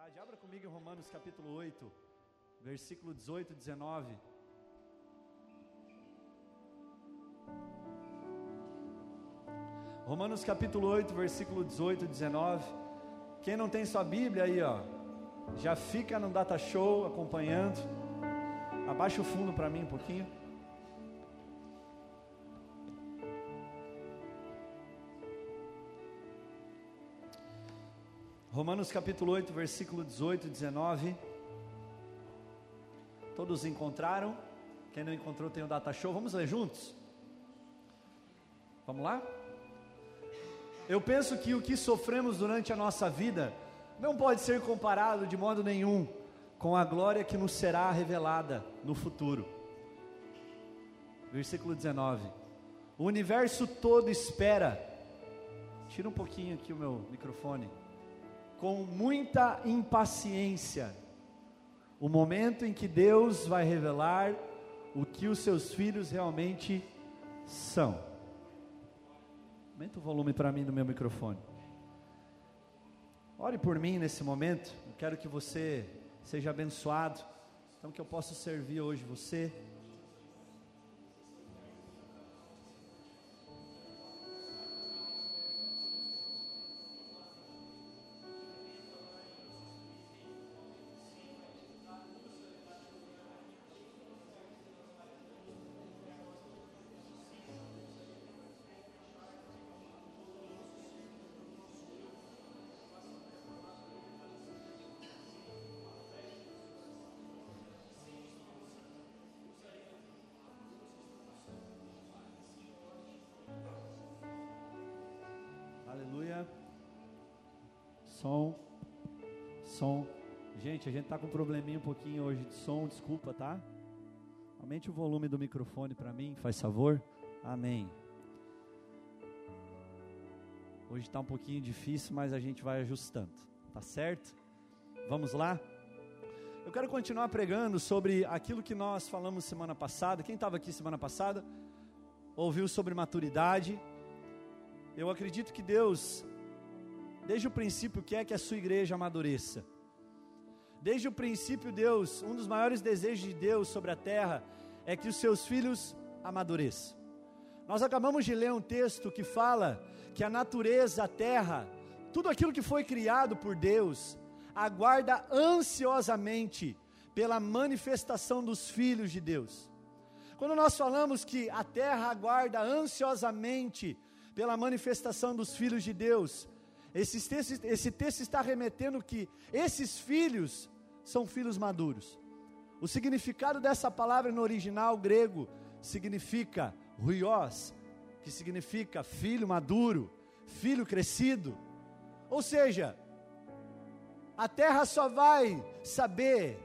vontade, abra comigo em Romanos capítulo 8, versículo 18 e 19. Romanos capítulo 8, versículo 18 e 19. Quem não tem sua Bíblia aí, ó, já fica no Data Show acompanhando. Abaixa o fundo para mim um pouquinho. Romanos capítulo 8, versículo 18 e 19. Todos encontraram? Quem não encontrou tem o data show. Vamos ler juntos? Vamos lá? Eu penso que o que sofremos durante a nossa vida não pode ser comparado de modo nenhum com a glória que nos será revelada no futuro. Versículo 19. O universo todo espera. Tira um pouquinho aqui o meu microfone com muita impaciência o momento em que Deus vai revelar o que os seus filhos realmente são. Aumenta o volume para mim do meu microfone. Ore por mim nesse momento. Eu quero que você seja abençoado. Então que eu possa servir hoje você. Som. Som. Gente, a gente tá com um probleminha um pouquinho hoje de som, desculpa, tá? Aumente o volume do microfone para mim, faz favor. Amém. Hoje está um pouquinho difícil, mas a gente vai ajustando, tá certo? Vamos lá? Eu quero continuar pregando sobre aquilo que nós falamos semana passada. Quem estava aqui semana passada ouviu sobre maturidade. Eu acredito que Deus, desde o princípio, quer que a sua igreja amadureça. Desde o princípio, Deus, um dos maiores desejos de Deus sobre a terra é que os seus filhos amadureçam. Nós acabamos de ler um texto que fala que a natureza, a terra, tudo aquilo que foi criado por Deus, aguarda ansiosamente pela manifestação dos filhos de Deus. Quando nós falamos que a terra aguarda ansiosamente pela manifestação dos filhos de Deus. Esse texto, esse texto está remetendo que esses filhos são filhos maduros. O significado dessa palavra no original grego significa ruios, que significa filho maduro, filho crescido. Ou seja, a terra só vai saber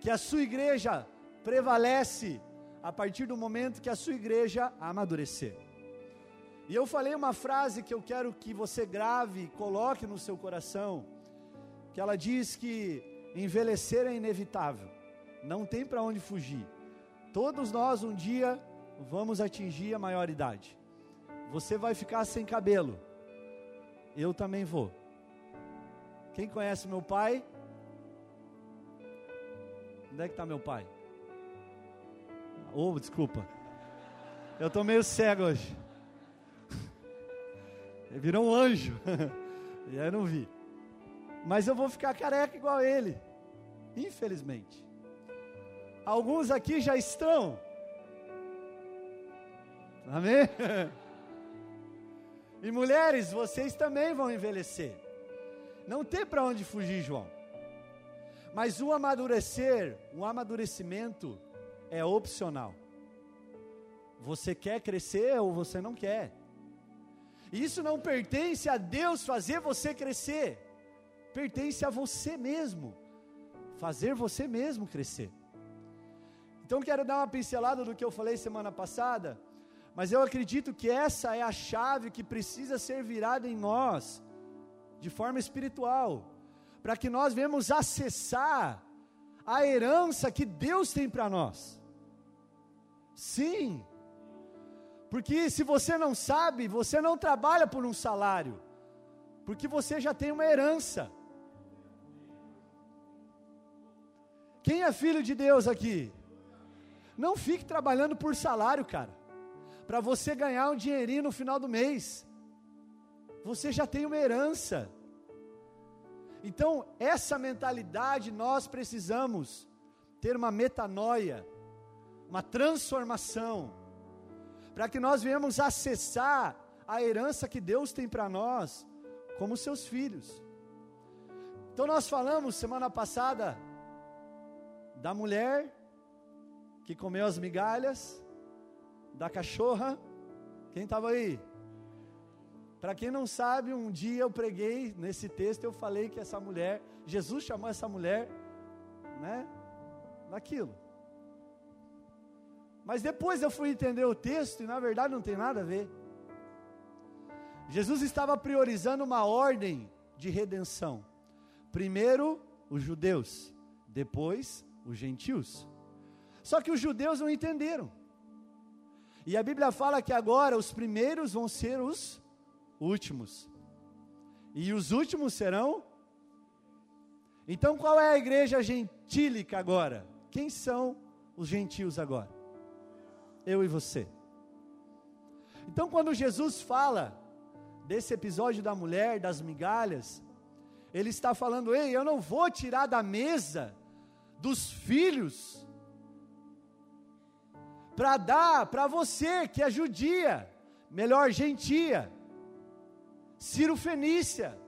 que a sua igreja prevalece a partir do momento que a sua igreja amadurecer. E eu falei uma frase que eu quero que você grave, coloque no seu coração, que ela diz que envelhecer é inevitável, não tem para onde fugir. Todos nós um dia vamos atingir a maioridade. Você vai ficar sem cabelo. Eu também vou. Quem conhece meu pai? Onde é que está meu pai? Oh, desculpa. Eu estou meio cego hoje. Ele virou um anjo. e aí eu não vi. Mas eu vou ficar careca igual ele. Infelizmente. Alguns aqui já estão. Amém? E mulheres, vocês também vão envelhecer. Não tem para onde fugir, João. Mas o amadurecer, o amadurecimento é opcional. Você quer crescer ou você não quer? Isso não pertence a Deus fazer você crescer, pertence a você mesmo, fazer você mesmo crescer. Então quero dar uma pincelada do que eu falei semana passada, mas eu acredito que essa é a chave que precisa ser virada em nós, de forma espiritual, para que nós venhamos acessar a herança que Deus tem para nós. Sim, porque se você não sabe, você não trabalha por um salário, porque você já tem uma herança. Quem é filho de Deus aqui? Não fique trabalhando por salário, cara. Para você ganhar um dinheirinho no final do mês. Você já tem uma herança. Então, essa mentalidade nós precisamos ter uma metanoia, uma transformação, para que nós venhamos acessar a herança que Deus tem para nós, como seus filhos. Então, nós falamos semana passada da mulher que comeu as migalhas, da cachorra. Quem estava aí? Para quem não sabe, um dia eu preguei nesse texto, eu falei que essa mulher, Jesus chamou essa mulher, né, naquilo. Mas depois eu fui entender o texto e na verdade não tem nada a ver. Jesus estava priorizando uma ordem de redenção. Primeiro os judeus, depois os gentios. Só que os judeus não entenderam. E a Bíblia fala que agora os primeiros vão ser os últimos. E os últimos serão. Então qual é a igreja gentílica agora? Quem são os gentios agora? Eu e você. Então quando Jesus fala desse episódio da mulher, das migalhas, ele está falando: ei, eu não vou tirar da mesa dos filhos para dar para você que é judia, melhor gentia, Ciro Fenícia.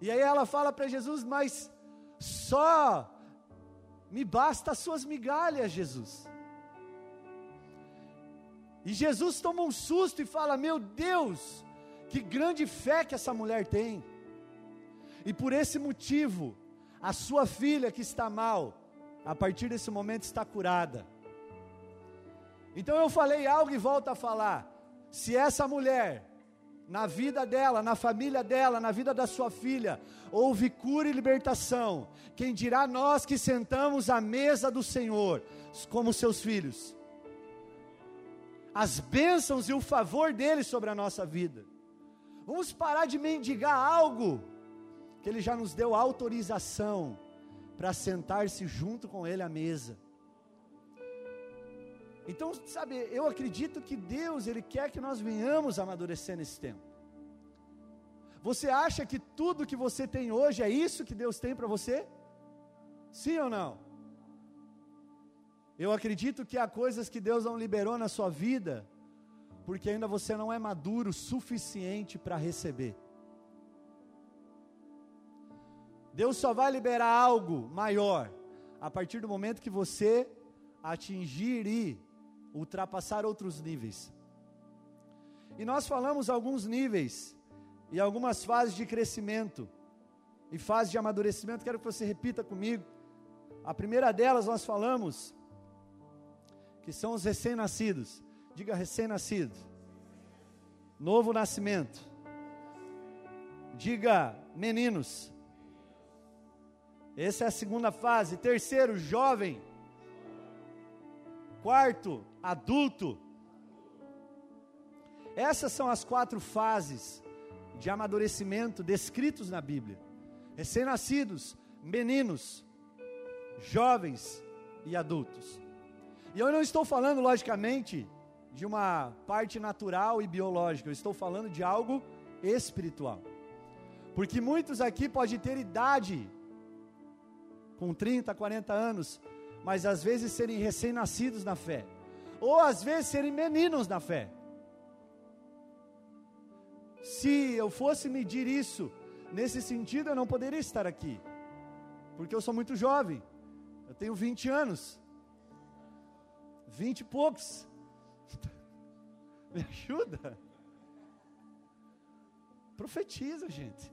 E aí ela fala para Jesus: Mas só me basta as suas migalhas, Jesus. E Jesus toma um susto e fala: Meu Deus, que grande fé que essa mulher tem. E por esse motivo, a sua filha que está mal, a partir desse momento está curada. Então eu falei algo e volto a falar. Se essa mulher, na vida dela, na família dela, na vida da sua filha, houve cura e libertação, quem dirá nós que sentamos à mesa do Senhor, como seus filhos? As bênçãos e o favor dele sobre a nossa vida. Vamos parar de mendigar algo que ele já nos deu autorização para sentar-se junto com ele à mesa. Então, sabe, eu acredito que Deus, Ele quer que nós venhamos amadurecer nesse tempo. Você acha que tudo que você tem hoje é isso que Deus tem para você? Sim ou não? Eu acredito que há coisas que Deus não liberou na sua vida, porque ainda você não é maduro o suficiente para receber. Deus só vai liberar algo maior a partir do momento que você atingir e ultrapassar outros níveis. E nós falamos alguns níveis e algumas fases de crescimento e fases de amadurecimento. Quero que você repita comigo. A primeira delas nós falamos que são os recém-nascidos. Diga recém-nascido. Novo nascimento. Diga meninos. Essa é a segunda fase. Terceiro, jovem. Quarto, adulto. Essas são as quatro fases de amadurecimento descritos na Bíblia: recém-nascidos, meninos, jovens e adultos. E eu não estou falando, logicamente, de uma parte natural e biológica, eu estou falando de algo espiritual. Porque muitos aqui podem ter idade, com 30, 40 anos, mas às vezes serem recém-nascidos na fé, ou às vezes serem meninos na fé. Se eu fosse medir isso nesse sentido, eu não poderia estar aqui, porque eu sou muito jovem, eu tenho 20 anos, 20 e poucos. Me ajuda. Profetiza, gente.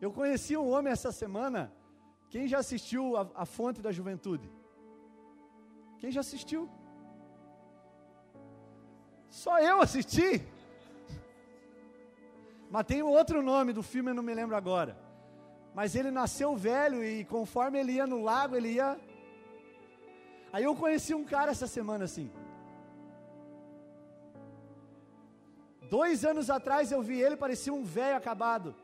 Eu conheci um homem essa semana quem já assistiu a, a Fonte da Juventude? Quem já assistiu? Só eu assisti. Mas tem outro nome do filme, eu não me lembro agora. Mas ele nasceu velho e conforme ele ia no lago, ele ia. Aí eu conheci um cara essa semana assim. Dois anos atrás eu vi ele, parecia um velho acabado.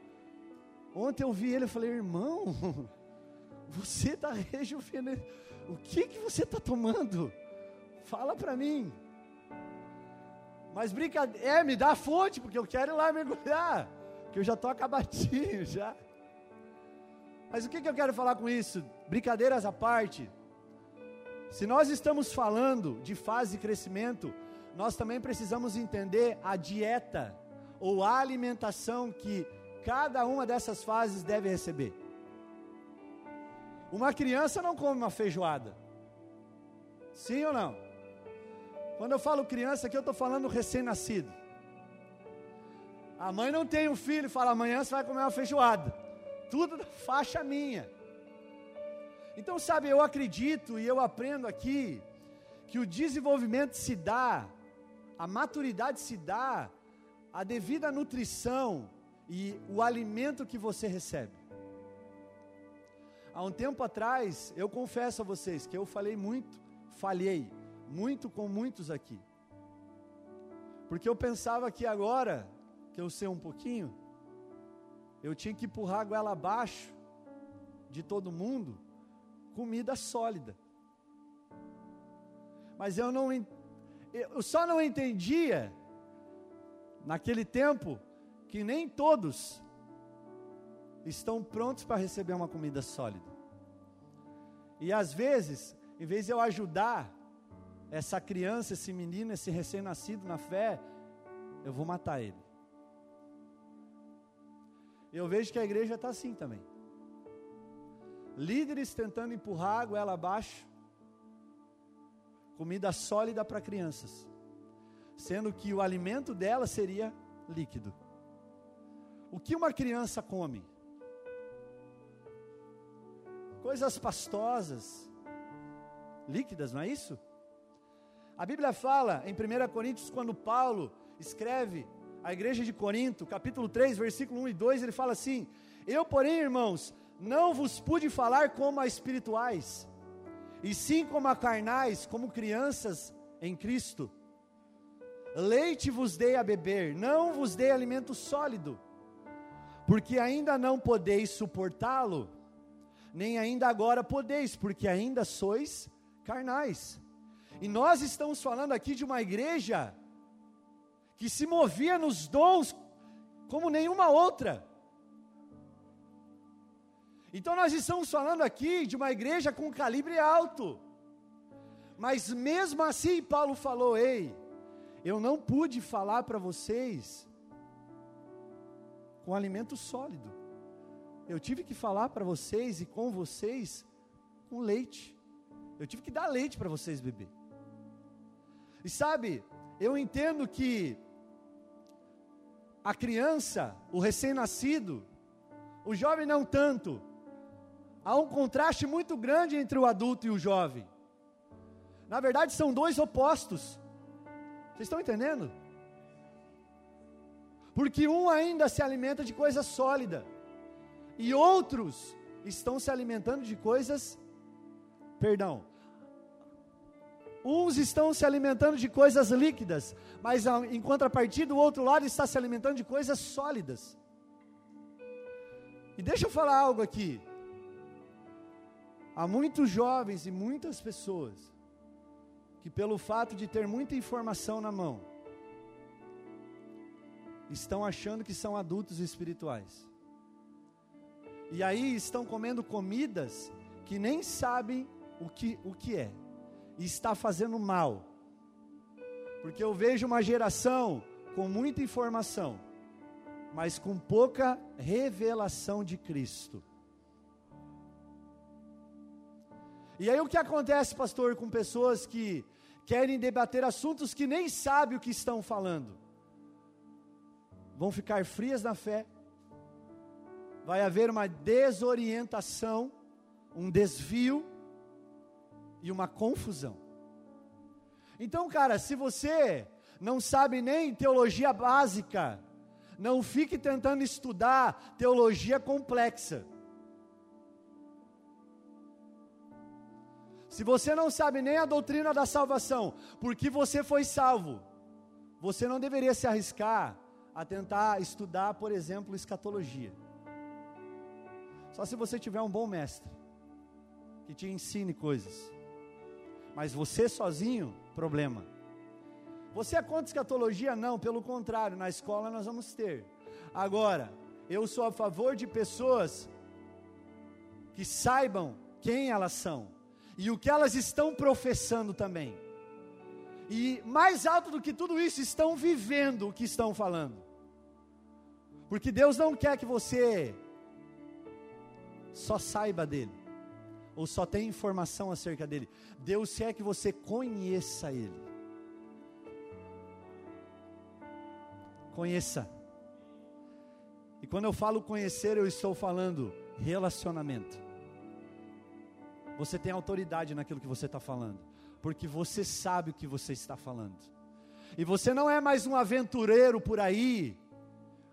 Ontem eu vi ele e falei, irmão, Você está rejuvenescendo. O que, que você está tomando? Fala para mim. Mas brincadeira, é, me dá a fonte, porque eu quero ir lá mergulhar. Que eu já estou acabadinho já. Mas o que, que eu quero falar com isso? Brincadeiras à parte. Se nós estamos falando de fase de crescimento, nós também precisamos entender a dieta ou a alimentação que cada uma dessas fases deve receber. Uma criança não come uma feijoada. Sim ou não? Quando eu falo criança aqui, eu estou falando recém-nascido. A mãe não tem um filho e fala: amanhã você vai comer uma feijoada. Tudo da faixa minha. Então, sabe, eu acredito e eu aprendo aqui que o desenvolvimento se dá, a maturidade se dá, a devida nutrição e o alimento que você recebe. Há um tempo atrás, eu confesso a vocês que eu falei muito, falhei muito com muitos aqui. Porque eu pensava que agora, que eu sei um pouquinho, eu tinha que empurrar a goela abaixo de todo mundo comida sólida. Mas eu não eu só não entendia naquele tempo que nem todos estão prontos para receber uma comida sólida. E às vezes, em vez de eu ajudar essa criança, esse menino, esse recém-nascido na fé, eu vou matar ele. Eu vejo que a igreja está assim também. Líderes tentando empurrar a goela abaixo, comida sólida para crianças, sendo que o alimento dela seria líquido. O que uma criança come? Coisas pastosas, líquidas, não é isso? A Bíblia fala em 1 Coríntios, quando Paulo escreve a igreja de Corinto, capítulo 3, versículo 1 e 2, ele fala assim: Eu, porém, irmãos, não vos pude falar como a espirituais, e sim como a carnais, como crianças em Cristo. Leite vos dei a beber, não vos dei alimento sólido, porque ainda não podeis suportá-lo, nem ainda agora podeis, porque ainda sois carnais. E nós estamos falando aqui de uma igreja que se movia nos dons como nenhuma outra. Então nós estamos falando aqui de uma igreja com calibre alto. Mas mesmo assim, Paulo falou: Ei, eu não pude falar para vocês com alimento sólido. Eu tive que falar para vocês e com vocês com leite. Eu tive que dar leite para vocês beber. E sabe, eu entendo que a criança, o recém-nascido, o jovem não tanto, há um contraste muito grande entre o adulto e o jovem. Na verdade, são dois opostos. Vocês estão entendendo? Porque um ainda se alimenta de coisa sólida, e outros estão se alimentando de coisas, perdão, uns estão se alimentando de coisas líquidas, mas em contrapartida, o outro lado está se alimentando de coisas sólidas. E deixa eu falar algo aqui. Há muitos jovens e muitas pessoas que, pelo fato de ter muita informação na mão, estão achando que são adultos espirituais. E aí estão comendo comidas que nem sabem o que, o que é, e está fazendo mal. Porque eu vejo uma geração com muita informação, mas com pouca revelação de Cristo. E aí o que acontece, pastor, com pessoas que querem debater assuntos que nem sabem o que estão falando? Vão ficar frias na fé, vai haver uma desorientação, um desvio e uma confusão. Então, cara, se você não sabe nem teologia básica, não fique tentando estudar teologia complexa. Se você não sabe nem a doutrina da salvação, porque você foi salvo, você não deveria se arriscar a tentar estudar, por exemplo, escatologia. Só se você tiver um bom mestre. que te ensine coisas. Mas você sozinho, problema. Você é contra escatologia? Não, pelo contrário, na escola nós vamos ter. Agora, eu sou a favor de pessoas que saibam quem elas são e o que elas estão professando também. E mais alto do que tudo isso, estão vivendo o que estão falando. Porque Deus não quer que você só saiba dele, ou só tenha informação acerca dele. Deus quer que você conheça ele. Conheça. E quando eu falo conhecer, eu estou falando relacionamento. Você tem autoridade naquilo que você está falando, porque você sabe o que você está falando. E você não é mais um aventureiro por aí,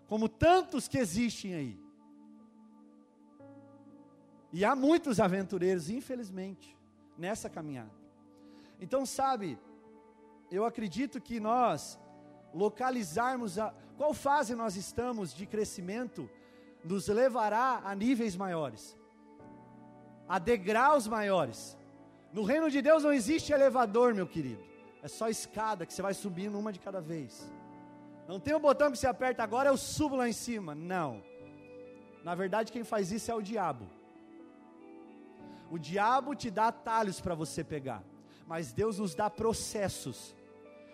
como tantos que existem aí. E há muitos aventureiros, infelizmente, nessa caminhada. Então, sabe, eu acredito que nós localizarmos a, qual fase nós estamos de crescimento nos levará a níveis maiores, a degraus maiores. No reino de Deus não existe elevador, meu querido, é só escada que você vai subindo uma de cada vez. Não tem um botão que você aperta agora, eu subo lá em cima. Não. Na verdade, quem faz isso é o diabo. O diabo te dá atalhos para você pegar, mas Deus nos dá processos.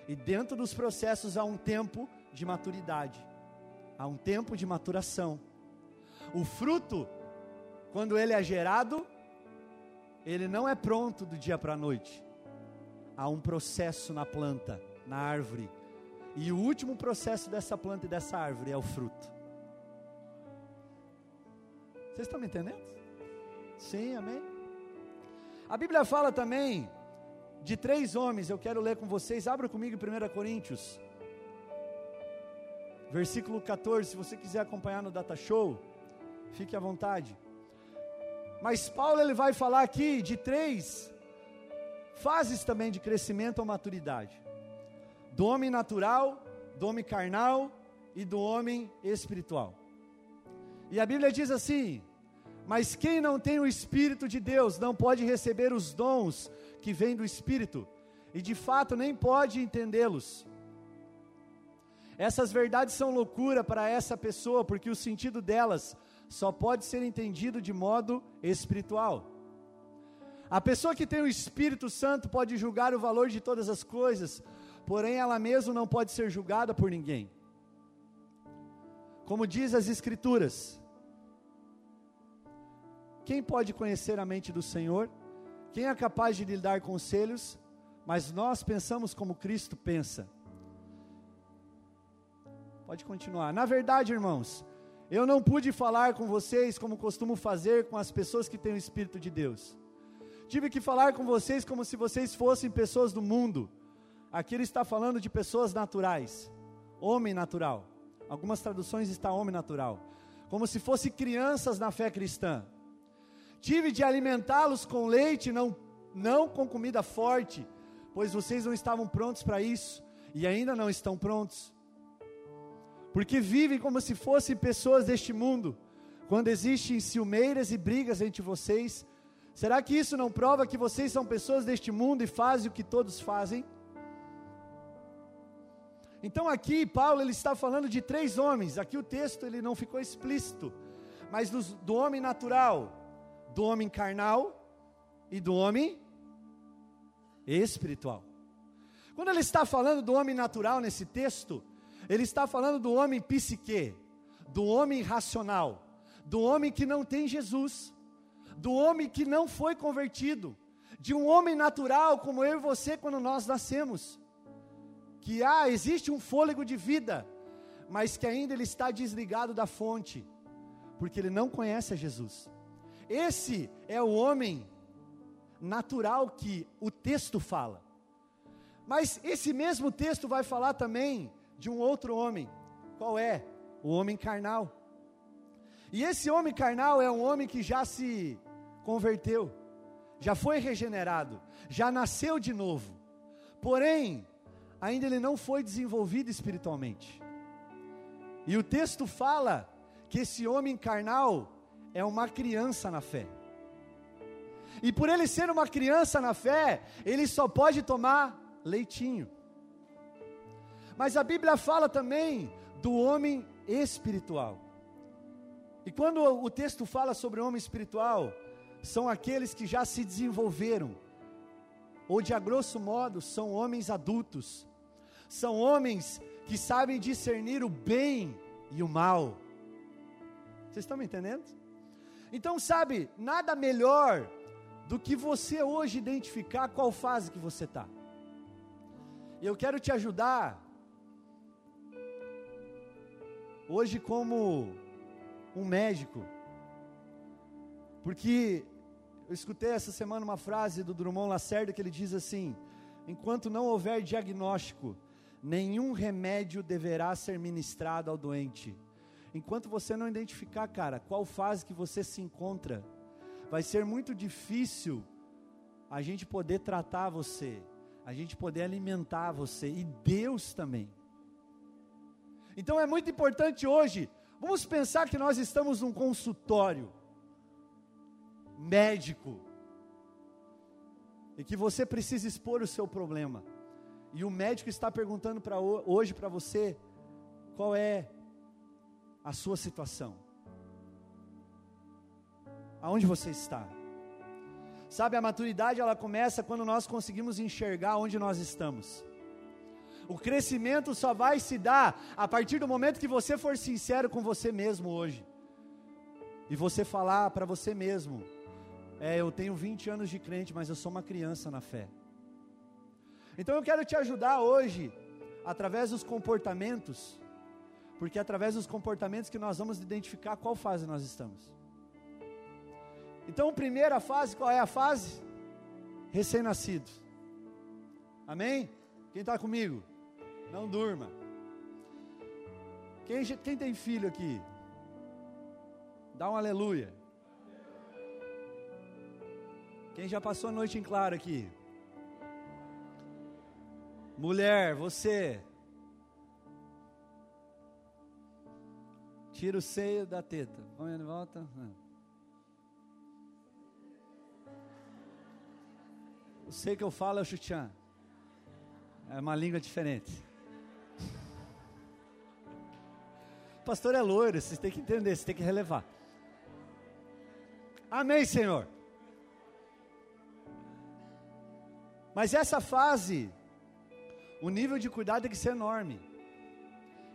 E dentro dos processos há um tempo de maturidade, há um tempo de maturação. O fruto, quando ele é gerado, ele não é pronto do dia para a noite. Há um processo na planta, na árvore. E o último processo dessa planta e dessa árvore é o fruto. Vocês estão me entendendo? Sim, amém? A Bíblia fala também de três homens, eu quero ler com vocês, abra comigo em 1 Coríntios, versículo 14, se você quiser acompanhar no Data Show. Fique à vontade. Mas Paulo ele vai falar aqui de três fases também de crescimento ou maturidade: do homem natural, do homem carnal e do homem espiritual. E a Bíblia diz assim: Mas quem não tem o Espírito de Deus não pode receber os dons que vêm do Espírito, e de fato nem pode entendê-los. Essas verdades são loucura para essa pessoa, porque o sentido delas só pode ser entendido de modo espiritual. A pessoa que tem o Espírito Santo pode julgar o valor de todas as coisas, porém ela mesma não pode ser julgada por ninguém. Como diz as Escrituras, quem pode conhecer a mente do Senhor? Quem é capaz de lhe dar conselhos? Mas nós pensamos como Cristo pensa. Pode continuar. Na verdade, irmãos, eu não pude falar com vocês como costumo fazer com as pessoas que têm o Espírito de Deus. Tive que falar com vocês como se vocês fossem pessoas do mundo. Aqui ele está falando de pessoas naturais, homem natural. Algumas traduções está homem natural, como se fossem crianças na fé cristã. Tive de alimentá-los com leite, não, não com comida forte, pois vocês não estavam prontos para isso e ainda não estão prontos porque vivem como se fossem pessoas deste mundo. Quando existem ciumeiras e brigas entre vocês, será que isso não prova que vocês são pessoas deste mundo e fazem o que todos fazem? Então aqui Paulo ele está falando de três homens. Aqui o texto ele não ficou explícito, mas do, do homem natural, do homem carnal e do homem espiritual. Quando ele está falando do homem natural nesse texto, ele está falando do homem psique, do homem racional, do homem que não tem Jesus, do homem que não foi convertido, de um homem natural como eu e você quando nós nascemos. Que ah, existe um fôlego de vida, mas que ainda ele está desligado da fonte, porque ele não conhece a Jesus. Esse é o homem natural que o texto fala. Mas esse mesmo texto vai falar também de um outro homem. Qual é? O homem carnal. E esse homem carnal é um homem que já se converteu, já foi regenerado, já nasceu de novo. Porém, ainda ele não foi desenvolvido espiritualmente. E o texto fala que esse homem carnal é uma criança na fé. E por ele ser uma criança na fé, ele só pode tomar leitinho. Mas a Bíblia fala também do homem espiritual. E quando o texto fala sobre homem espiritual, são aqueles que já se desenvolveram, ou de a grosso modo, são homens adultos, são homens que sabem discernir o bem e o mal. Vocês estão me entendendo? Então, sabe, nada melhor do que você hoje identificar qual fase que você está. Eu quero te ajudar hoje como um médico, porque eu escutei essa semana uma frase do Drummond Lacerda que ele diz assim: enquanto não houver diagnóstico, nenhum remédio deverá ser ministrado ao doente. Enquanto você não identificar, cara, qual fase que você se encontra, vai ser muito difícil a gente poder tratar você, a gente poder alimentar você e Deus também. Então é muito importante hoje, vamos pensar que nós estamos num consultório médico e que você precisa expor o seu problema. E o médico está perguntando para hoje para você qual é a sua situação. Aonde você está? Sabe, a maturidade ela começa quando nós conseguimos enxergar onde nós estamos. O crescimento só vai se dar a partir do momento que você for sincero com você mesmo hoje. E você falar para você mesmo: é, eu tenho 20 anos de crente, mas eu sou uma criança na fé. Então eu quero te ajudar hoje, através dos comportamentos, porque é através dos comportamentos que nós vamos identificar qual fase nós estamos. Então, primeira fase, qual é a fase? Recém-nascido. Amém? Quem está comigo? Não durma. Quem, quem tem filho aqui? Dá um aleluia. Quem já passou a noite em claro aqui? Mulher, você. Tira o seio da teta. Põe de volta. O seio que eu falo é o chutian. É uma língua diferente. Pastor é loiro, vocês têm que entender, vocês têm que relevar. Amém, Senhor. Mas essa fase, o nível de cuidado tem que ser enorme.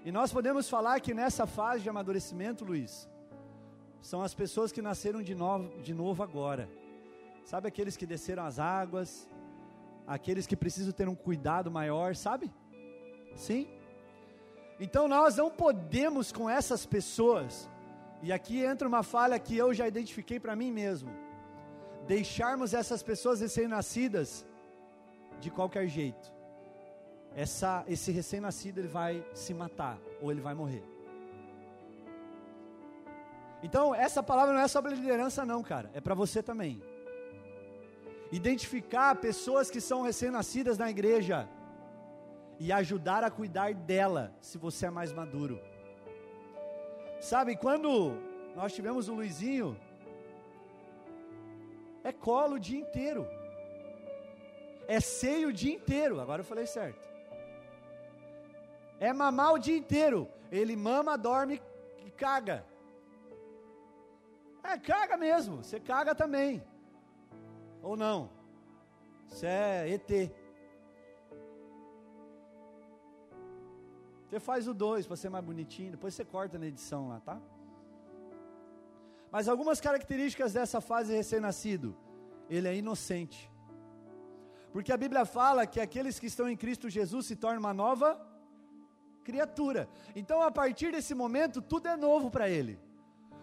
E nós podemos falar que nessa fase de amadurecimento, Luiz, são as pessoas que nasceram de novo, de novo agora. Sabe aqueles que desceram as águas, aqueles que precisam ter um cuidado maior, sabe? Sim? Então nós não podemos com essas pessoas, e aqui entra uma falha que eu já identifiquei para mim mesmo, deixarmos essas pessoas recém-nascidas de qualquer jeito. Essa, esse recém-nascido ele vai se matar ou ele vai morrer. Então, essa palavra não é sobre liderança, não, cara, é para você também identificar pessoas que são recém-nascidas na igreja e ajudar a cuidar dela, se você é mais maduro. Sabe, quando nós tivemos o Luizinho, é colo o dia inteiro, é seio o dia inteiro, agora eu falei certo. É mamar o dia inteiro, ele mama, dorme e caga. É, caga mesmo, você caga também. Ou não? Isso é ET. Você faz o 2 para ser mais bonitinho, depois você corta na edição lá, tá? Mas algumas características dessa fase recém-nascido, ele é inocente. Porque a Bíblia fala que aqueles que estão em Cristo Jesus se tornam uma nova criatura. Então, a partir desse momento, tudo é novo para ele.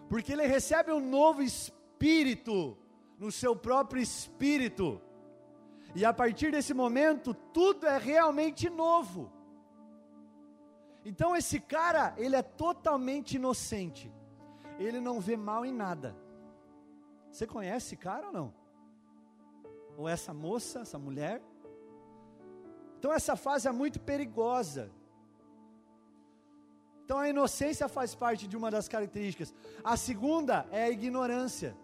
Porque ele recebe um novo espírito no seu próprio espírito. E a partir desse momento, tudo é realmente novo. Então esse cara, ele é totalmente inocente. Ele não vê mal em nada. Você conhece esse cara ou não? Ou essa moça, essa mulher? Então essa fase é muito perigosa. Então a inocência faz parte de uma das características. A segunda é a ignorância.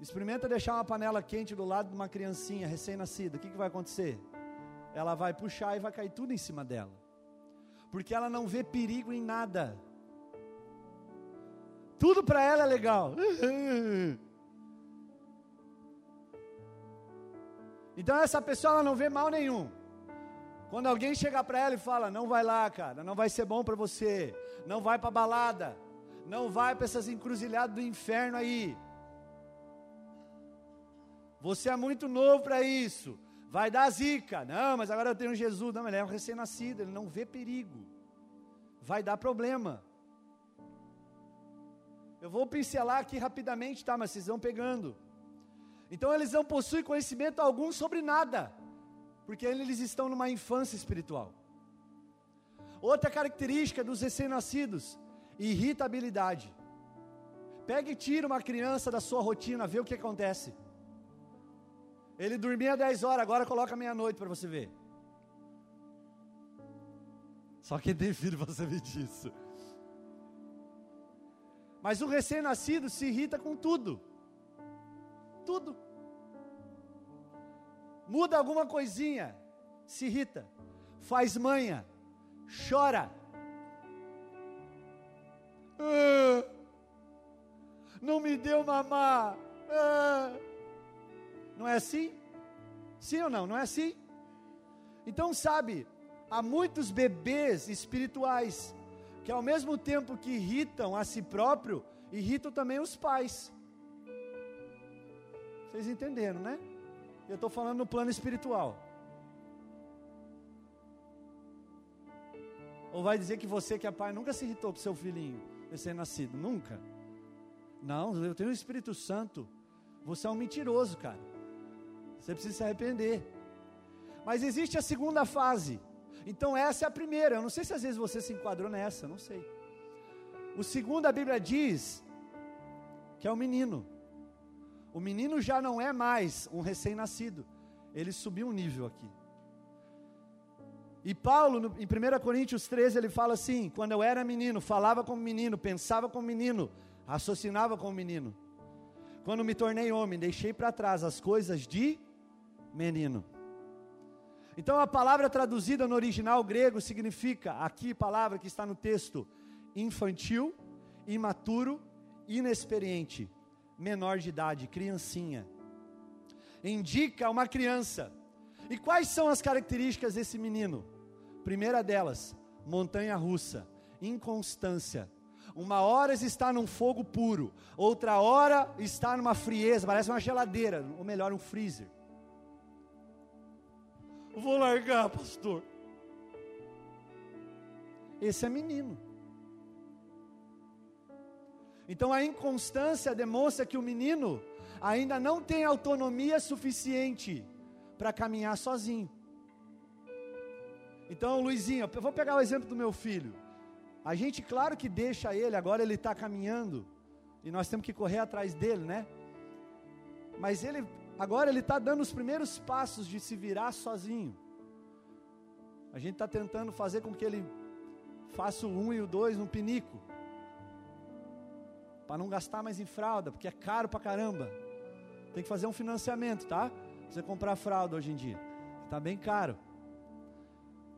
Experimenta deixar uma panela quente do lado de uma criancinha recém-nascida. O que, que vai acontecer? Ela vai puxar e vai cair tudo em cima dela. Porque ela não vê perigo em nada. Tudo para ela é legal. Então essa pessoa ela não vê mal nenhum. Quando alguém chegar para ela e fala: "Não vai lá, cara, não vai ser bom para você. Não vai para balada. Não vai para essas encruzilhadas do inferno aí. Você é muito novo para isso. Vai dar zica. Não, mas agora eu tenho Jesus. Não, ele é um recém-nascido, ele não vê perigo. Vai dar problema. Eu vou pincelar aqui rapidamente, tá? Mas vocês vão pegando. Então eles não possuem conhecimento algum sobre nada, porque eles estão numa infância espiritual. Outra característica dos recém-nascidos, irritabilidade. Pega e tira uma criança da sua rotina, vê o que acontece. Ele dormia 10 horas, agora coloca meia-noite para você ver. Só quem tem filho você vê disso. Mas o recém-nascido se irrita com tudo. Tudo. Muda alguma coisinha, se irrita. Faz manha, chora. Ah, não me deu mamar. Ah. Não é assim? Sim ou não? Não é assim? Então, sabe, há muitos bebês espirituais que ao mesmo tempo que irritam a si próprio, irritam também os pais. Vocês entenderam, né? Eu estou falando no plano espiritual. Ou vai dizer que você que é pai nunca se irritou com seu filhinho recém-nascido? Nunca. Não, eu tenho o Espírito Santo. Você é um mentiroso, cara. Você precisa se arrepender. Mas existe a segunda fase. Então essa é a primeira. Eu não sei se às vezes você se enquadrou nessa, não sei. O segundo a Bíblia diz que é o menino. O menino já não é mais um recém-nascido. Ele subiu um nível aqui. E Paulo, em 1 Coríntios 13, ele fala assim: quando eu era menino, falava como menino, pensava como menino, raciocinava como menino. Quando me tornei homem, deixei para trás as coisas de menino. Então a palavra traduzida no original grego significa, aqui palavra que está no texto, infantil, imaturo, inexperiente, menor de idade, criancinha. Indica uma criança. E quais são as características desse menino? Primeira delas, montanha russa, inconstância. Uma hora está num fogo puro, outra hora está numa frieza, parece uma geladeira, ou melhor, um freezer. Vou largar, pastor. Esse é menino. Então a inconstância demonstra que o menino ainda não tem autonomia suficiente para caminhar sozinho. Então, Luizinho, eu vou pegar o exemplo do meu filho. A gente, claro que deixa ele, agora ele está caminhando, e nós temos que correr atrás dele, né? Mas ele Agora ele está dando os primeiros passos de se virar sozinho. A gente está tentando fazer com que ele faça o um e o dois no pinico. Para não gastar mais em fralda, porque é caro pra caramba. Tem que fazer um financiamento, tá? Você comprar fralda hoje em dia. Está bem caro.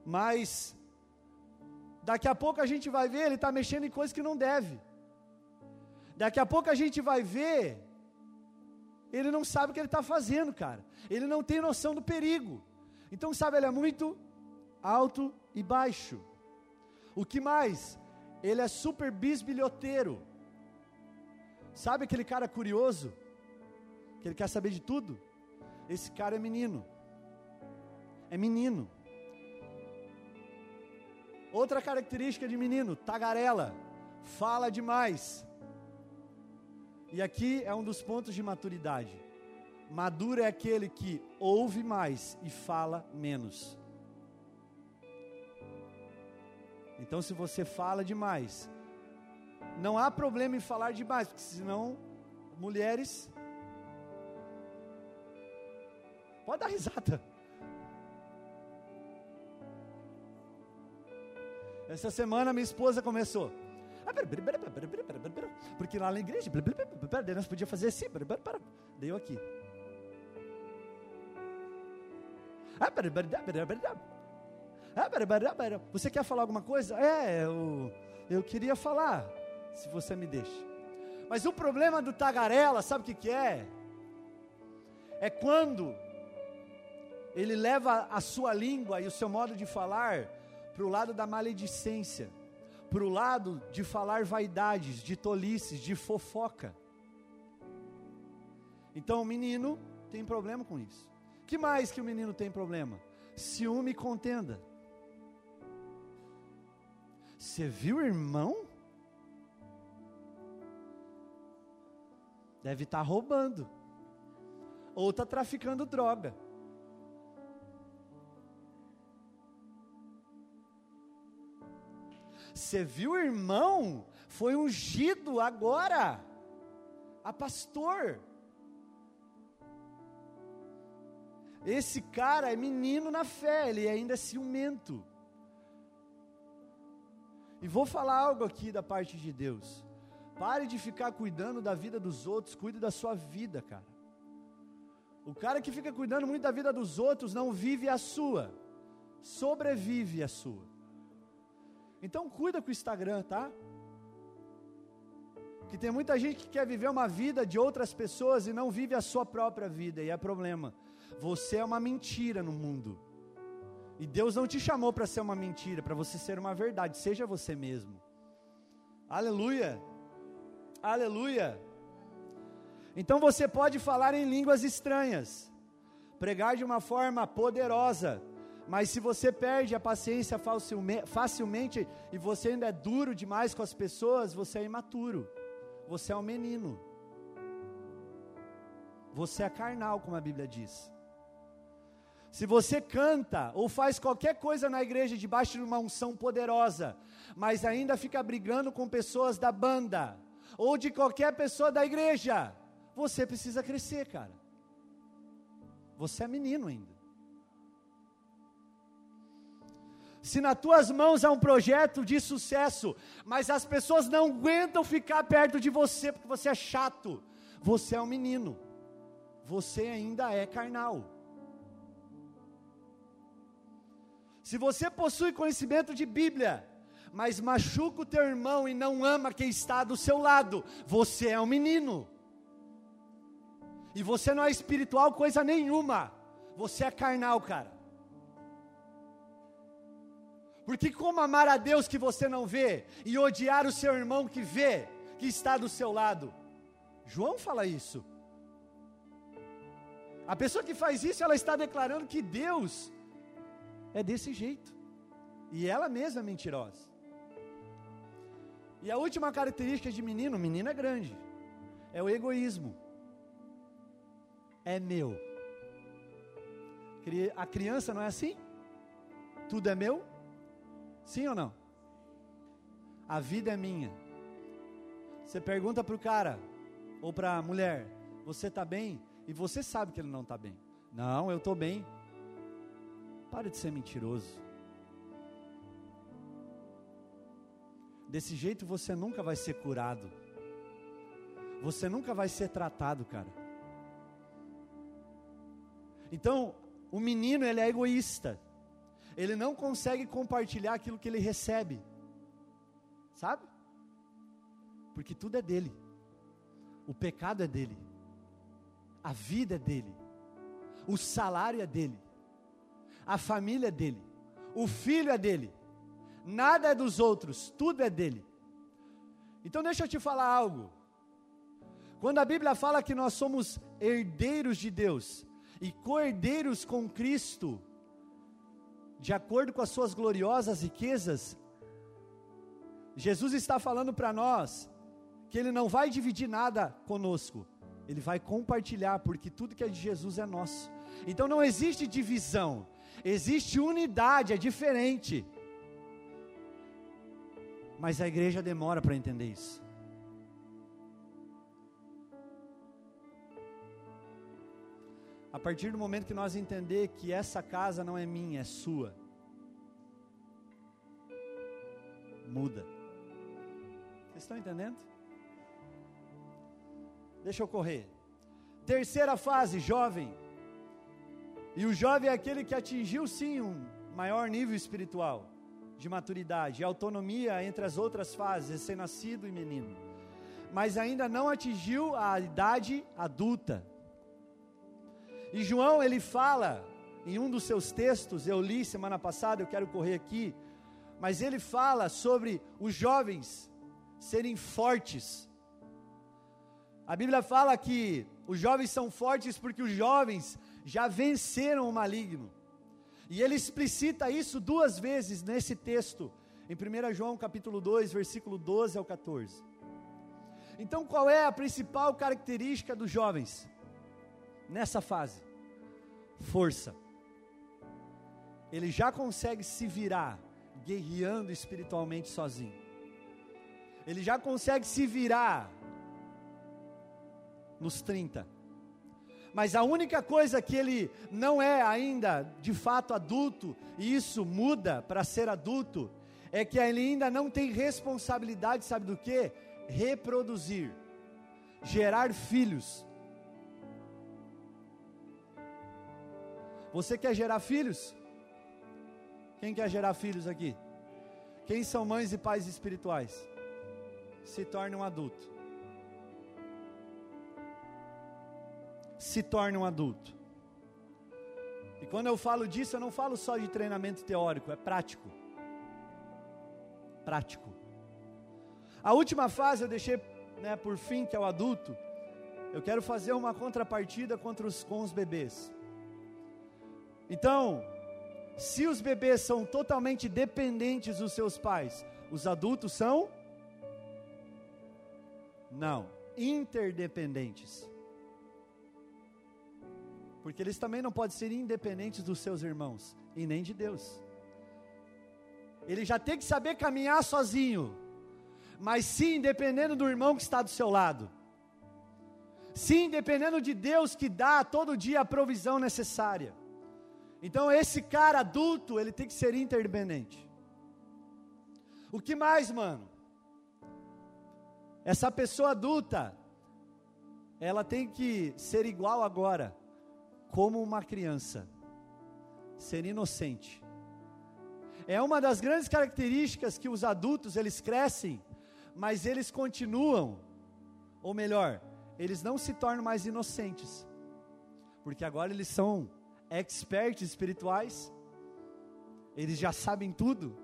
Mas daqui a pouco a gente vai ver, ele está mexendo em coisas que não deve. Daqui a pouco a gente vai ver ele não sabe o que ele está fazendo, cara. Ele não tem noção do perigo. Então, sabe, ele é muito alto e baixo. O que mais? Ele é super bisbilhoteiro. Sabe aquele cara curioso? Que ele quer saber de tudo? Esse cara é menino. É menino. Outra característica de menino, tagarela, fala demais. E aqui é um dos pontos de maturidade. Maduro é aquele que ouve mais e fala menos. Então, se você fala demais, não há problema em falar demais, porque senão, mulheres. Pode dar risada. Essa semana minha esposa começou. Porque lá na igreja, daí nós podíamos fazer assim, daí eu aqui. Você quer falar alguma coisa? É, eu, eu queria falar, se você me deixa. Mas o problema do tagarela, sabe o que, que é? É quando ele leva a sua língua e o seu modo de falar para o lado da maledicência, para o lado de falar vaidades, de tolices, de fofoca. Então o menino tem problema com isso. Que mais que o menino tem problema? Ciúme e contenda. Você viu irmão? Deve estar tá roubando. Ou está traficando droga. Você viu irmão? Foi ungido agora a pastor. Esse cara é menino na fé, ele ainda é ciumento. E vou falar algo aqui da parte de Deus. Pare de ficar cuidando da vida dos outros, cuide da sua vida, cara. O cara que fica cuidando muito da vida dos outros não vive a sua, sobrevive a sua. Então cuida com o Instagram, tá? Que tem muita gente que quer viver uma vida de outras pessoas e não vive a sua própria vida, e é problema. Você é uma mentira no mundo. E Deus não te chamou para ser uma mentira, para você ser uma verdade. Seja você mesmo. Aleluia. Aleluia. Então você pode falar em línguas estranhas, pregar de uma forma poderosa, mas se você perde a paciência facilmente e você ainda é duro demais com as pessoas, você é imaturo. Você é um menino. Você é carnal, como a Bíblia diz. Se você canta ou faz qualquer coisa na igreja debaixo de uma unção poderosa, mas ainda fica brigando com pessoas da banda ou de qualquer pessoa da igreja, você precisa crescer, cara. Você é menino ainda. Se nas tuas mãos há um projeto de sucesso, mas as pessoas não aguentam ficar perto de você porque você é chato, você é um menino. Você ainda é carnal. Se você possui conhecimento de Bíblia, mas machuca o teu irmão e não ama quem está do seu lado, você é um menino. E você não é espiritual coisa nenhuma. Você é carnal, cara. Porque como amar a Deus que você não vê e odiar o seu irmão que vê, que está do seu lado? João fala isso. A pessoa que faz isso, ela está declarando que Deus é desse jeito. E ela mesma é mentirosa. E a última característica de menino, menino é grande, é o egoísmo. É meu. A criança não é assim? Tudo é meu? Sim ou não? A vida é minha. Você pergunta para o cara ou para a mulher: Você está bem? E você sabe que ele não está bem. Não, eu estou bem. Pare de ser mentiroso. Desse jeito você nunca vai ser curado. Você nunca vai ser tratado, cara. Então, o menino, ele é egoísta. Ele não consegue compartilhar aquilo que ele recebe. Sabe? Porque tudo é dele. O pecado é dele. A vida é dele. O salário é dele a família é dele, o filho é dele, nada é dos outros, tudo é dele. Então deixa eu te falar algo. Quando a Bíblia fala que nós somos herdeiros de Deus e co-herdeiros com Cristo, de acordo com as suas gloriosas riquezas, Jesus está falando para nós que Ele não vai dividir nada conosco, Ele vai compartilhar, porque tudo que é de Jesus é nosso. Então não existe divisão, Existe unidade, é diferente. Mas a igreja demora para entender isso. A partir do momento que nós entender que essa casa não é minha, é sua, muda. Vocês estão entendendo? Deixa eu correr. Terceira fase, jovem. E o jovem é aquele que atingiu sim um maior nível espiritual de maturidade, autonomia entre as outras fases, recém-nascido e menino. Mas ainda não atingiu a idade adulta. E João, ele fala em um dos seus textos, eu li semana passada, eu quero correr aqui, mas ele fala sobre os jovens serem fortes. A Bíblia fala que os jovens são fortes porque os jovens já venceram o maligno. E ele explicita isso duas vezes nesse texto, em 1 João capítulo 2, versículo 12 ao 14. Então, qual é a principal característica dos jovens nessa fase? Força. Ele já consegue se virar guerreando espiritualmente sozinho. Ele já consegue se virar nos 30 mas a única coisa que ele não é ainda de fato adulto, e isso muda para ser adulto, é que ele ainda não tem responsabilidade, sabe do que? Reproduzir, gerar filhos. Você quer gerar filhos? Quem quer gerar filhos aqui? Quem são mães e pais espirituais? Se torne um adulto. se torne um adulto. E quando eu falo disso, eu não falo só de treinamento teórico, é prático. Prático. A última fase eu deixei né, por fim, que é o adulto. Eu quero fazer uma contrapartida contra os, com os bebês. Então, se os bebês são totalmente dependentes dos seus pais, os adultos são? Não, interdependentes porque eles também não podem ser independentes dos seus irmãos e nem de Deus. Ele já tem que saber caminhar sozinho, mas sim dependendo do irmão que está do seu lado. Sim, dependendo de Deus que dá todo dia a provisão necessária. Então esse cara adulto, ele tem que ser interdependente. O que mais, mano? Essa pessoa adulta, ela tem que ser igual agora como uma criança, ser inocente. É uma das grandes características que os adultos eles crescem, mas eles continuam, ou melhor, eles não se tornam mais inocentes, porque agora eles são experts espirituais, eles já sabem tudo.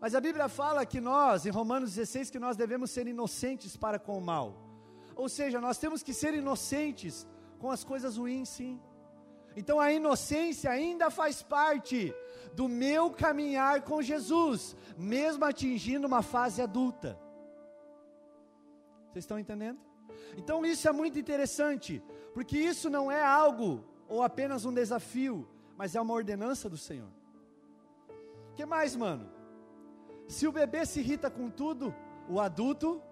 Mas a Bíblia fala que nós, em Romanos 16, que nós devemos ser inocentes para com o mal. Ou seja, nós temos que ser inocentes com as coisas ruins, sim. Então a inocência ainda faz parte do meu caminhar com Jesus, mesmo atingindo uma fase adulta. Vocês estão entendendo? Então isso é muito interessante, porque isso não é algo ou apenas um desafio, mas é uma ordenança do Senhor. Que mais, mano? Se o bebê se irrita com tudo, o adulto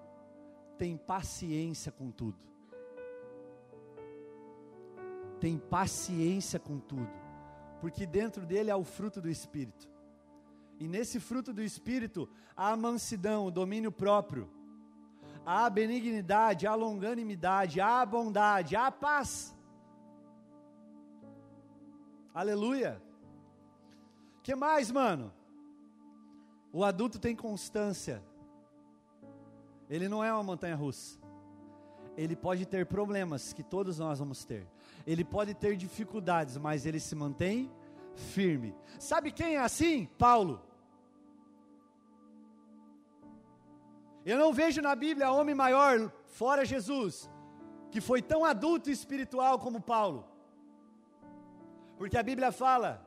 tem paciência com tudo tem paciência com tudo, porque dentro dele há o fruto do Espírito. E nesse fruto do Espírito há a mansidão, o domínio próprio, há a benignidade, há a longanimidade, há a bondade, há a paz. Aleluia. Que mais, mano? O adulto tem constância. Ele não é uma montanha russa. Ele pode ter problemas que todos nós vamos ter ele pode ter dificuldades, mas ele se mantém firme. Sabe quem é assim? Paulo. Eu não vejo na Bíblia homem maior, fora Jesus, que foi tão adulto e espiritual como Paulo. Porque a Bíblia fala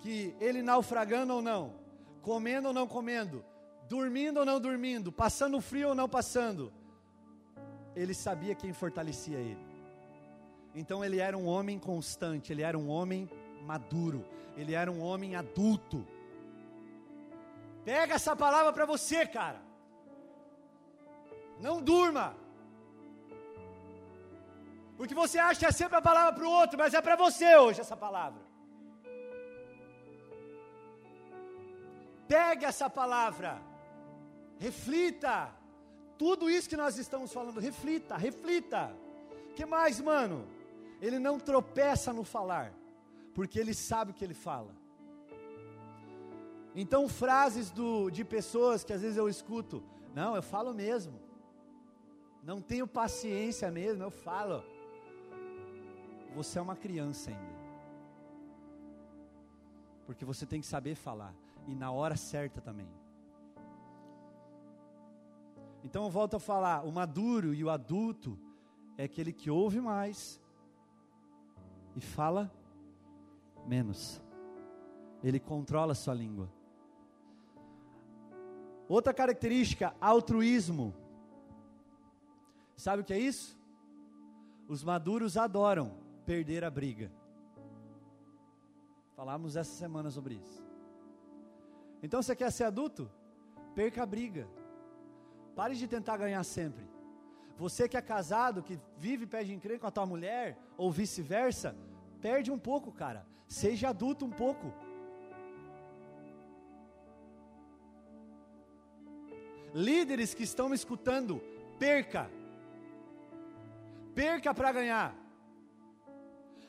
que ele naufragando ou não, comendo ou não comendo, dormindo ou não dormindo, passando frio ou não passando, ele sabia quem fortalecia ele. Então ele era um homem constante, ele era um homem maduro, ele era um homem adulto. Pega essa palavra para você, cara. Não durma. Porque você acha que é sempre a palavra para o outro, mas é para você hoje essa palavra. Pegue essa palavra, reflita, Tudo isso que nós estamos falando, reflita, reflita. Que mais, mano? Ele não tropeça no falar, porque ele sabe o que ele fala. Então, frases do, de pessoas que às vezes eu escuto, não, eu falo mesmo. Não tenho paciência mesmo, eu falo. Você é uma criança ainda. Porque você tem que saber falar e na hora certa também. Então eu volto a falar, o maduro e o adulto é aquele que ouve mais e fala menos. Ele controla a sua língua. Outra característica, altruísmo. Sabe o que é isso? Os maduros adoram perder a briga. Falamos essa semana sobre isso. Então você quer ser adulto? Perca a briga. Pare de tentar ganhar sempre. Você que é casado, que vive pede encrenca com a tua mulher, ou vice-versa, perde um pouco, cara. Seja adulto um pouco. Líderes que estão me escutando, perca. Perca para ganhar.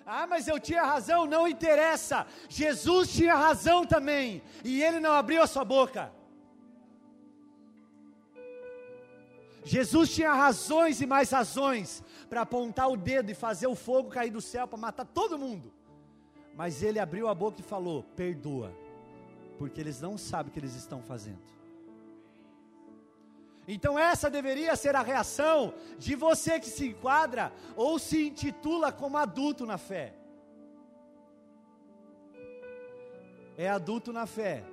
Ah, mas eu tinha razão, não interessa. Jesus tinha razão também, e ele não abriu a sua boca. Jesus tinha razões e mais razões para apontar o dedo e fazer o fogo cair do céu para matar todo mundo. Mas ele abriu a boca e falou: perdoa, porque eles não sabem o que eles estão fazendo. Então, essa deveria ser a reação de você que se enquadra ou se intitula como adulto na fé. É adulto na fé,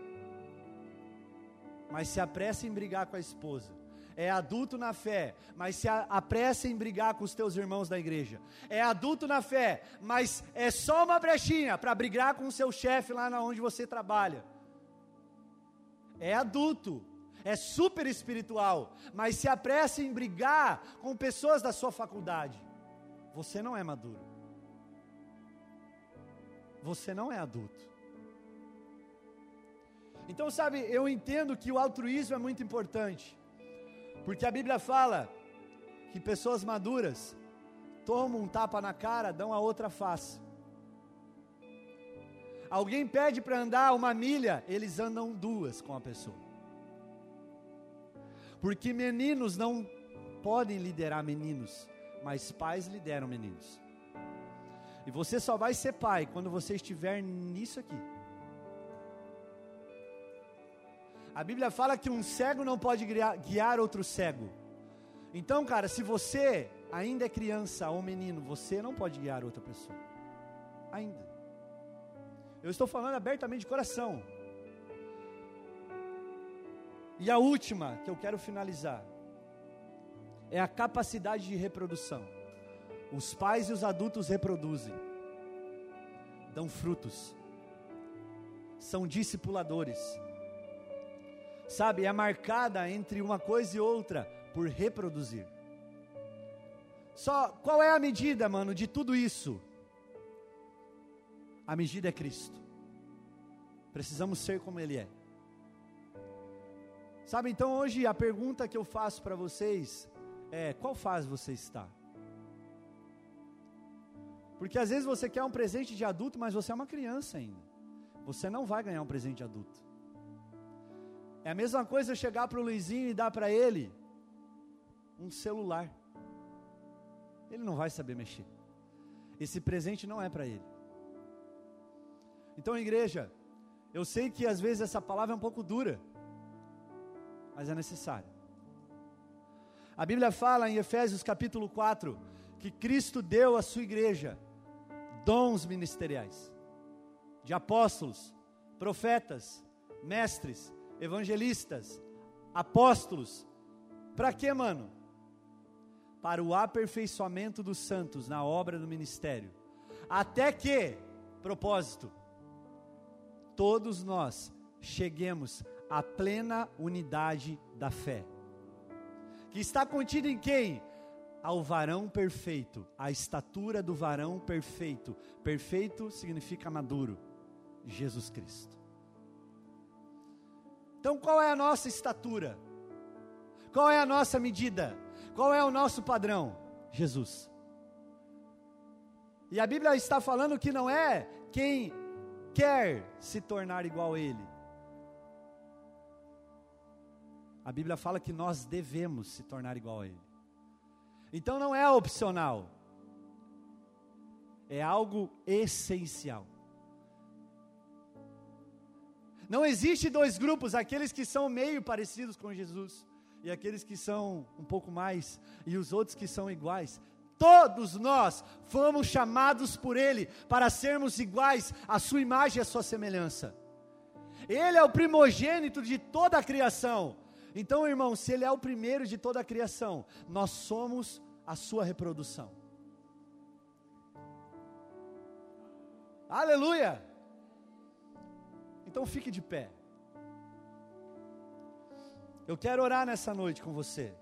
mas se apressa em brigar com a esposa é adulto na fé, mas se apressa em brigar com os teus irmãos da igreja. É adulto na fé, mas é só uma brechinha para brigar com o seu chefe lá onde você trabalha. É adulto, é super espiritual, mas se apressa em brigar com pessoas da sua faculdade. Você não é maduro. Você não é adulto. Então, sabe, eu entendo que o altruísmo é muito importante. Porque a Bíblia fala que pessoas maduras tomam um tapa na cara, dão a outra face. Alguém pede para andar uma milha, eles andam duas com a pessoa. Porque meninos não podem liderar meninos, mas pais lideram meninos. E você só vai ser pai quando você estiver nisso aqui. A Bíblia fala que um cego não pode guiar outro cego. Então, cara, se você ainda é criança ou menino, você não pode guiar outra pessoa. Ainda. Eu estou falando abertamente de coração. E a última que eu quero finalizar é a capacidade de reprodução. Os pais e os adultos reproduzem, dão frutos, são discipuladores sabe, é marcada entre uma coisa e outra por reproduzir. Só qual é a medida, mano, de tudo isso? A medida é Cristo. Precisamos ser como Ele é. Sabe, então hoje a pergunta que eu faço para vocês é: qual fase você está? Porque às vezes você quer um presente de adulto, mas você é uma criança ainda. Você não vai ganhar um presente de adulto. É a mesma coisa eu chegar para o Luizinho e dar para ele um celular. Ele não vai saber mexer. Esse presente não é para ele. Então, igreja, eu sei que às vezes essa palavra é um pouco dura, mas é necessário. A Bíblia fala em Efésios capítulo 4 que Cristo deu à sua igreja dons ministeriais de apóstolos, profetas, mestres, evangelistas, apóstolos. Para quê, mano? Para o aperfeiçoamento dos santos na obra do ministério. Até que, propósito, todos nós cheguemos à plena unidade da fé. Que está contido em quem? Ao varão perfeito, a estatura do varão perfeito. Perfeito significa maduro, Jesus Cristo. Então qual é a nossa estatura? Qual é a nossa medida? Qual é o nosso padrão? Jesus. E a Bíblia está falando que não é quem quer se tornar igual a Ele. A Bíblia fala que nós devemos se tornar igual a Ele. Então não é opcional, é algo essencial. Não existe dois grupos, aqueles que são meio parecidos com Jesus e aqueles que são um pouco mais e os outros que são iguais. Todos nós fomos chamados por Ele para sermos iguais à Sua imagem e à Sua semelhança. Ele é o primogênito de toda a criação. Então, irmão, se Ele é o primeiro de toda a criação, nós somos a Sua reprodução. Aleluia! Então fique de pé. Eu quero orar nessa noite com você.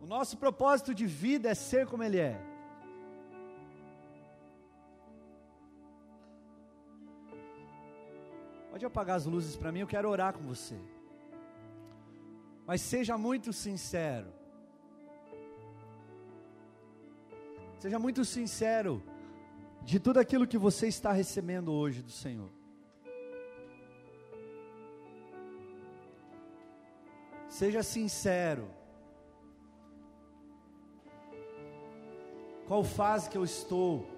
O nosso propósito de vida é ser como Ele é. Pode apagar as luzes para mim, eu quero orar com você. Mas seja muito sincero. Seja muito sincero de tudo aquilo que você está recebendo hoje do Senhor. Seja sincero. Qual fase que eu estou?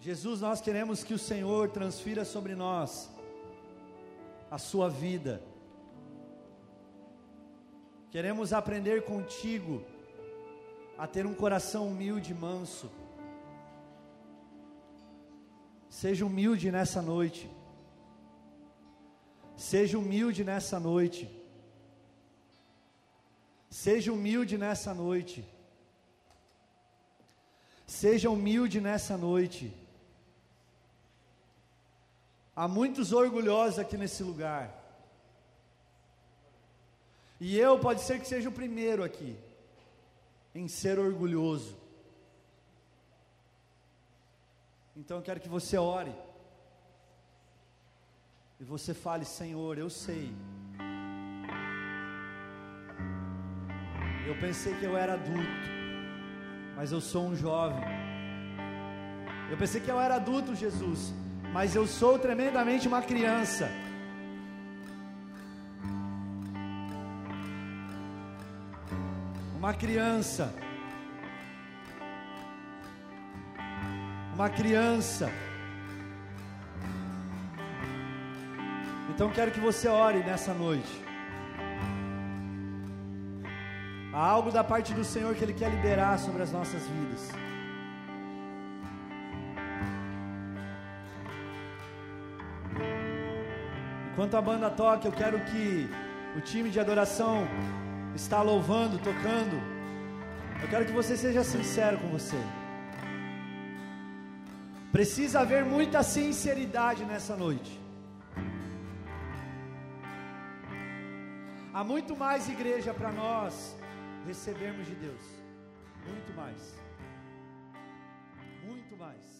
Jesus, nós queremos que o Senhor transfira sobre nós a sua vida. Queremos aprender contigo a ter um coração humilde e manso. Seja humilde nessa noite. Seja humilde nessa noite. Seja humilde nessa noite. Seja humilde nessa noite. Há muitos orgulhosos aqui nesse lugar. E eu pode ser que seja o primeiro aqui em ser orgulhoso. Então eu quero que você ore. E você fale, Senhor, eu sei. Eu pensei que eu era adulto, mas eu sou um jovem. Eu pensei que eu era adulto, Jesus, mas eu sou tremendamente uma criança. uma criança. Uma criança. Então quero que você ore nessa noite. Há algo da parte do Senhor que Ele quer liberar sobre as nossas vidas. Enquanto a banda toca, eu quero que o time de adoração está louvando, tocando, eu quero que você seja sincero com você. Precisa haver muita sinceridade nessa noite. Há muito mais igreja para nós recebermos de Deus. Muito mais. Muito mais.